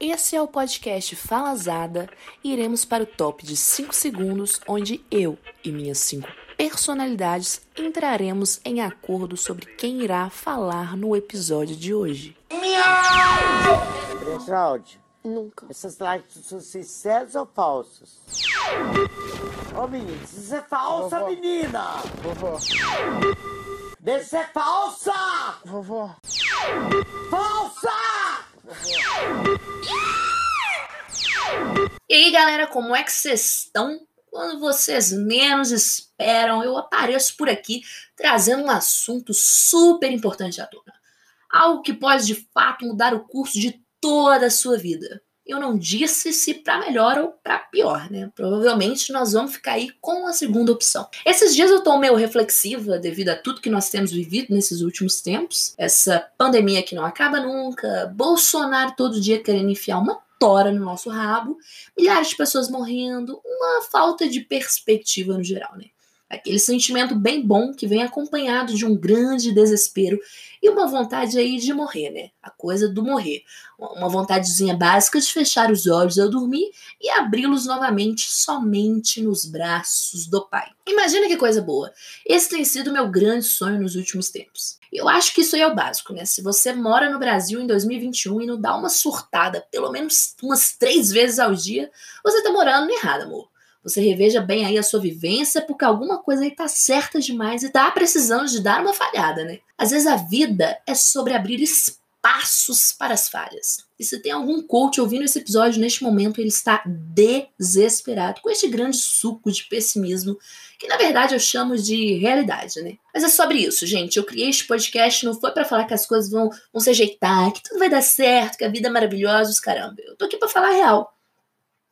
Esse é o podcast Falazada e iremos para o top de 5 segundos, onde eu e minhas 5 personalidades entraremos em acordo sobre quem irá falar no episódio de hoje. Áudio. Nunca. Essas lives são sinceras ou falsas? Ô menino, isso é falsa, Vovó. menina! Vovó, Deixa ser falsa! vovó, Falsa! E aí, galera, como é que vocês estão? Quando vocês menos esperam, eu apareço por aqui trazendo um assunto super importante à tona. Algo que pode de fato mudar o curso de toda a sua vida. Eu não disse se para melhor ou para pior, né? Provavelmente nós vamos ficar aí com a segunda opção. Esses dias eu tô meio reflexiva devido a tudo que nós temos vivido nesses últimos tempos. Essa pandemia que não acaba nunca, Bolsonaro todo dia querendo enfiar uma tora no nosso rabo, milhares de pessoas morrendo, uma falta de perspectiva no geral, né? Aquele sentimento bem bom que vem acompanhado de um grande desespero e uma vontade aí de morrer, né? A coisa do morrer. Uma vontadezinha básica de fechar os olhos ao dormir e abri-los novamente somente nos braços do Pai. Imagina que coisa boa. Esse tem sido meu grande sonho nos últimos tempos. Eu acho que isso aí é o básico, né? Se você mora no Brasil em 2021 e não dá uma surtada pelo menos umas três vezes ao dia, você tá morando errado, amor. Você reveja bem aí a sua vivência, porque alguma coisa aí tá certa demais e tá precisando de dar uma falhada, né? Às vezes a vida é sobre abrir espaços para as falhas. E se tem algum coach ouvindo esse episódio neste momento, ele está desesperado com este grande suco de pessimismo, que na verdade eu chamo de realidade, né? Mas é sobre isso, gente. Eu criei este podcast não foi para falar que as coisas vão, vão se ajeitar, que tudo vai dar certo, que a vida é maravilhosa, os caramba. Eu tô aqui para falar real.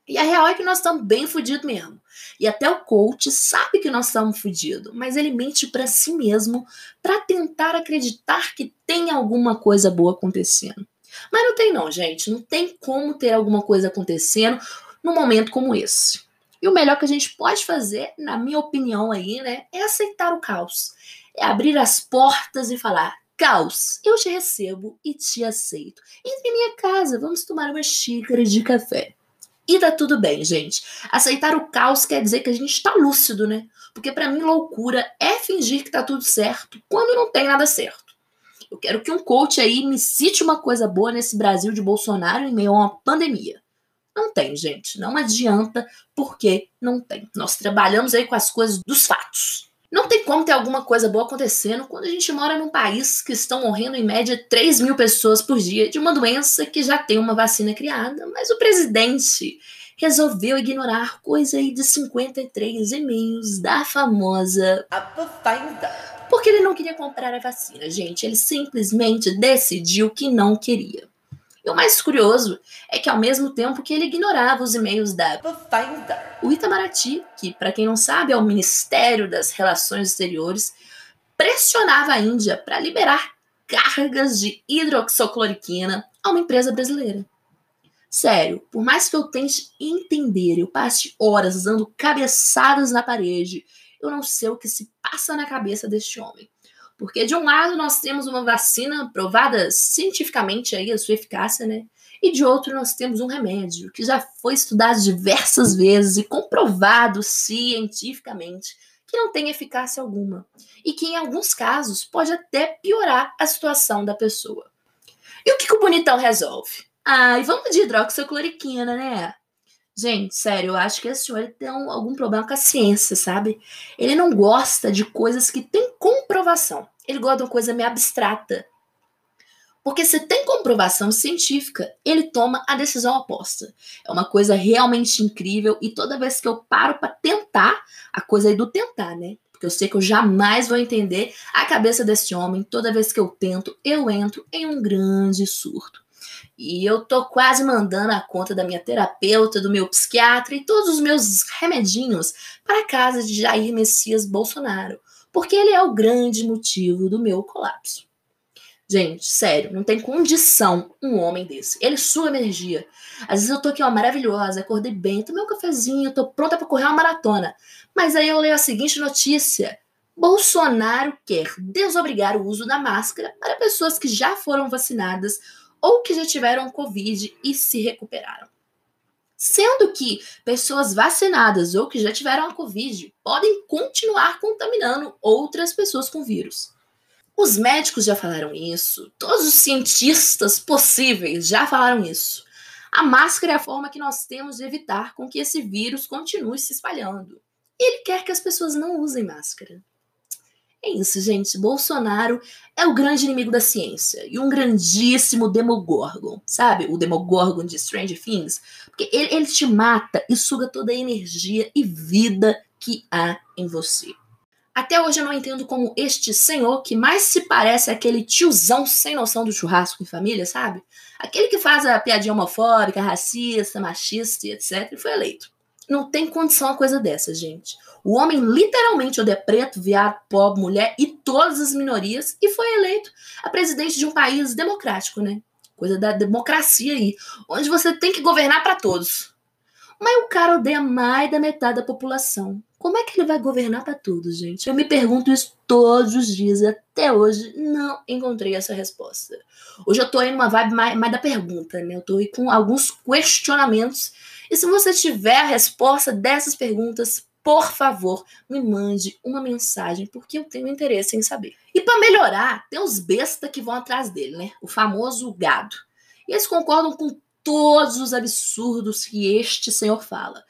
E a real é que nós estamos bem fodidos mesmo. E até o coach sabe que nós estamos fodidos, mas ele mente para si mesmo para tentar acreditar que tem alguma coisa boa acontecendo. Mas não tem não, gente. Não tem como ter alguma coisa acontecendo num momento como esse. E o melhor que a gente pode fazer, na minha opinião aí, né, é aceitar o caos. É abrir as portas e falar: "Caos, eu te recebo e te aceito. Entre em minha casa, vamos tomar uma xícara de café." E tá tudo bem, gente. Aceitar o caos quer dizer que a gente tá lúcido, né? Porque para mim loucura é fingir que tá tudo certo quando não tem nada certo. Eu quero que um coach aí me cite uma coisa boa nesse Brasil de Bolsonaro em meio a uma pandemia. Não tem, gente. Não adianta porque não tem. Nós trabalhamos aí com as coisas dos fatos. Não tem como ter alguma coisa boa acontecendo quando a gente mora num país que estão morrendo em média 3 mil pessoas por dia de uma doença que já tem uma vacina criada, mas o presidente resolveu ignorar coisa aí de 53 e-mails da famosa porque ele não queria comprar a vacina, gente. Ele simplesmente decidiu que não queria. E o mais curioso é que, ao mesmo tempo que ele ignorava os e-mails da o Itamaraty, que, para quem não sabe, é o Ministério das Relações Exteriores, pressionava a Índia para liberar cargas de hidroxicloroquina a uma empresa brasileira. Sério, por mais que eu tente entender, eu passe horas dando cabeçadas na parede, eu não sei o que se passa na cabeça deste homem. Porque de um lado nós temos uma vacina provada cientificamente aí a sua eficácia, né? E de outro nós temos um remédio que já foi estudado diversas vezes e comprovado cientificamente que não tem eficácia alguma e que em alguns casos pode até piorar a situação da pessoa. E o que, que o bonitão resolve? Ai, vamos de hidroxicloroquina, né? Gente, sério, eu acho que esse senhor tem um- algum problema com a ciência, sabe? Ele não gosta de coisas que têm comprovação. Ele gosta de uma coisa meio abstrata. Porque se tem comprovação científica, ele toma a decisão oposta. É uma coisa realmente incrível e toda vez que eu paro para tentar, a coisa aí do tentar, né? Porque eu sei que eu jamais vou entender a cabeça desse homem. Toda vez que eu tento, eu entro em um grande surto. E eu tô quase mandando a conta da minha terapeuta, do meu psiquiatra e todos os meus remedinhos para a casa de Jair Messias Bolsonaro, porque ele é o grande motivo do meu colapso. Gente, sério, não tem condição um homem desse. Ele suga energia. Às vezes eu tô aqui, ó, maravilhosa, acordei bem, tomei um cafezinho, tô pronta para correr uma maratona. Mas aí eu leio a seguinte notícia: Bolsonaro quer desobrigar o uso da máscara para pessoas que já foram vacinadas ou que já tiveram Covid e se recuperaram. Sendo que pessoas vacinadas ou que já tiveram a Covid podem continuar contaminando outras pessoas com vírus. Os médicos já falaram isso, todos os cientistas possíveis já falaram isso. A máscara é a forma que nós temos de evitar com que esse vírus continue se espalhando. Ele quer que as pessoas não usem máscara. É isso, gente. Bolsonaro é o grande inimigo da ciência e um grandíssimo Demogorgon, sabe? O Demogorgon de Stranger Things. Porque ele, ele te mata e suga toda a energia e vida que há em você. Até hoje eu não entendo como este senhor, que mais se parece aquele tiozão sem noção do churrasco em família, sabe? Aquele que faz a piadinha homofóbica, racista, machista e etc., foi eleito. Não tem condição uma coisa dessa, gente. O homem literalmente odeia preto, viado, pobre, mulher e todas as minorias e foi eleito a presidente de um país democrático, né? Coisa da democracia aí, onde você tem que governar para todos. Mas o cara odeia mais da metade da população. Como é que ele vai governar para todos, gente? Eu me pergunto isso todos os dias e até hoje não encontrei essa resposta. Hoje eu tô aí numa vibe mais, mais da pergunta, né? Eu tô aí com alguns questionamentos. E se você tiver a resposta dessas perguntas, por favor, me mande uma mensagem, porque eu tenho interesse em saber. E para melhorar, tem os bestas que vão atrás dele, né? O famoso gado. E eles concordam com todos os absurdos que este senhor fala.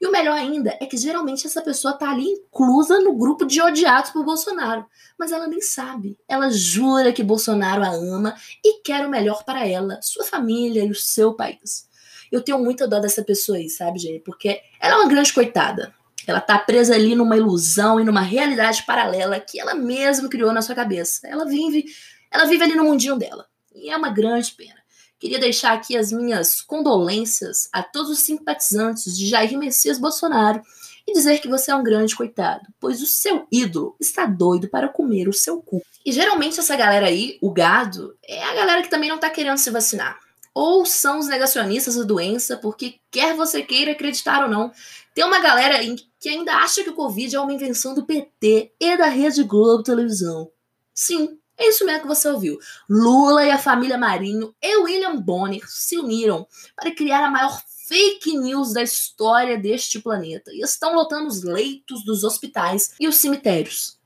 E o melhor ainda é que geralmente essa pessoa tá ali inclusa no grupo de odiados por Bolsonaro. Mas ela nem sabe. Ela jura que Bolsonaro a ama e quer o melhor para ela, sua família e o seu país. Eu tenho muita dó dessa pessoa aí, sabe, gente? Porque ela é uma grande coitada. Ela tá presa ali numa ilusão e numa realidade paralela que ela mesma criou na sua cabeça. Ela vive, ela vive ali no mundinho dela. E é uma grande pena. Queria deixar aqui as minhas condolências a todos os simpatizantes de Jair Messias Bolsonaro e dizer que você é um grande coitado, pois o seu ídolo está doido para comer o seu cu. E geralmente essa galera aí, o gado, é a galera que também não tá querendo se vacinar. Ou são os negacionistas da doença, porque quer você queira acreditar ou não, tem uma galera que ainda acha que o Covid é uma invenção do PT e da Rede Globo Televisão. Sim, é isso mesmo que você ouviu. Lula e a família Marinho e William Bonner se uniram para criar a maior fake news da história deste planeta e estão lotando os leitos dos hospitais e os cemitérios.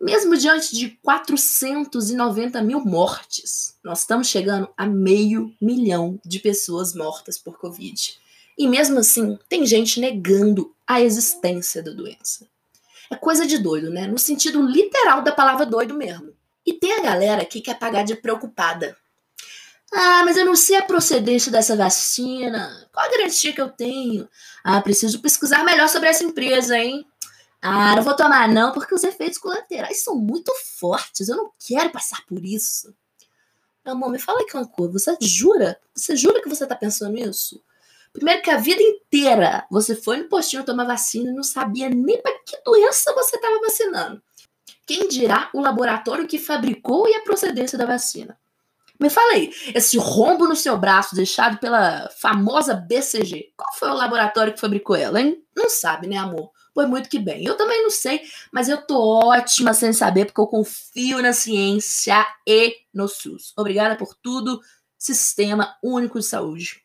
Mesmo diante de 490 mil mortes, nós estamos chegando a meio milhão de pessoas mortas por Covid. E mesmo assim, tem gente negando a existência da doença. É coisa de doido, né? No sentido literal da palavra doido mesmo. E tem a galera que quer pagar de preocupada. Ah, mas eu não sei a procedência dessa vacina. Qual a garantia que eu tenho? Ah, preciso pesquisar melhor sobre essa empresa, hein? Ah, não vou tomar não, porque os efeitos colaterais são muito fortes. Eu não quero passar por isso. Amor, me fala uma coisa. Você jura? Você jura que você tá pensando nisso? Primeiro que a vida inteira você foi no postinho tomar vacina e não sabia nem para que doença você estava vacinando. Quem dirá o laboratório que fabricou e a procedência da vacina? Me fala aí, esse rombo no seu braço deixado pela famosa BCG, qual foi o laboratório que fabricou ela, hein? Não sabe, né, amor? Pois muito que bem. Eu também não sei, mas eu tô ótima sem saber, porque eu confio na ciência e no SUS. Obrigada por tudo, Sistema Único de Saúde.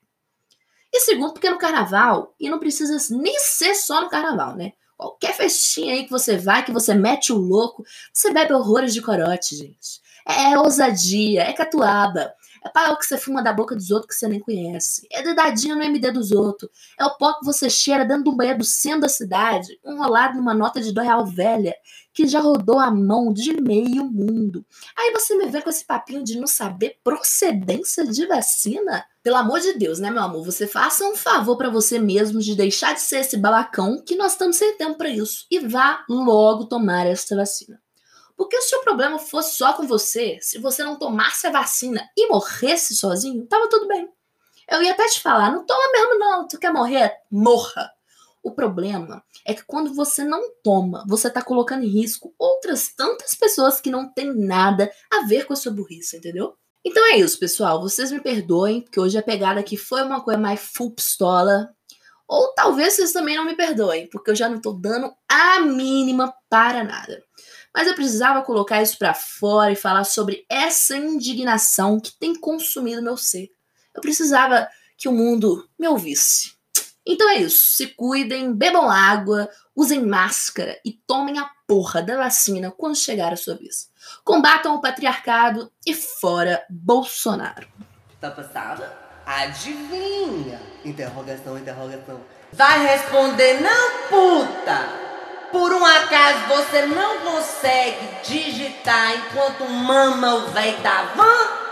E segundo, porque no carnaval, e não precisa nem ser só no carnaval, né? Qualquer festinha aí que você vai, que você mete o louco, você bebe horrores de corote, gente. É ousadia, é catuaba. É pau que você fuma da boca dos outros que você nem conhece. É dedadinho no MD dos outros. É o pó que você cheira dentro do banheiro do centro da cidade, enrolado numa nota de dois real velha, que já rodou a mão de meio mundo. Aí você me vê com esse papinho de não saber procedência de vacina? Pelo amor de Deus, né, meu amor? Você faça um favor para você mesmo de deixar de ser esse balacão, que nós estamos sem tempo para isso, e vá logo tomar essa vacina. Porque se o problema fosse só com você, se você não tomasse a vacina e morresse sozinho, tava tudo bem. Eu ia até te falar, não toma mesmo não, tu quer morrer? Morra. O problema é que quando você não toma, você tá colocando em risco outras tantas pessoas que não têm nada a ver com a sua burrice, entendeu? Então é isso, pessoal. Vocês me perdoem, porque hoje a pegada aqui foi uma coisa mais full pistola. Ou talvez vocês também não me perdoem, porque eu já não tô dando a mínima para nada. Mas eu precisava colocar isso para fora e falar sobre essa indignação que tem consumido meu ser. Eu precisava que o mundo me ouvisse. Então é isso. Se cuidem, bebam água, usem máscara e tomem a porra da vacina quando chegar a sua vez. Combatam o patriarcado e fora Bolsonaro. Tá passada? Adivinha? Interrogação, interrogação. Vai responder não, puta! Por um acaso você não consegue digitar enquanto mama o velho da van?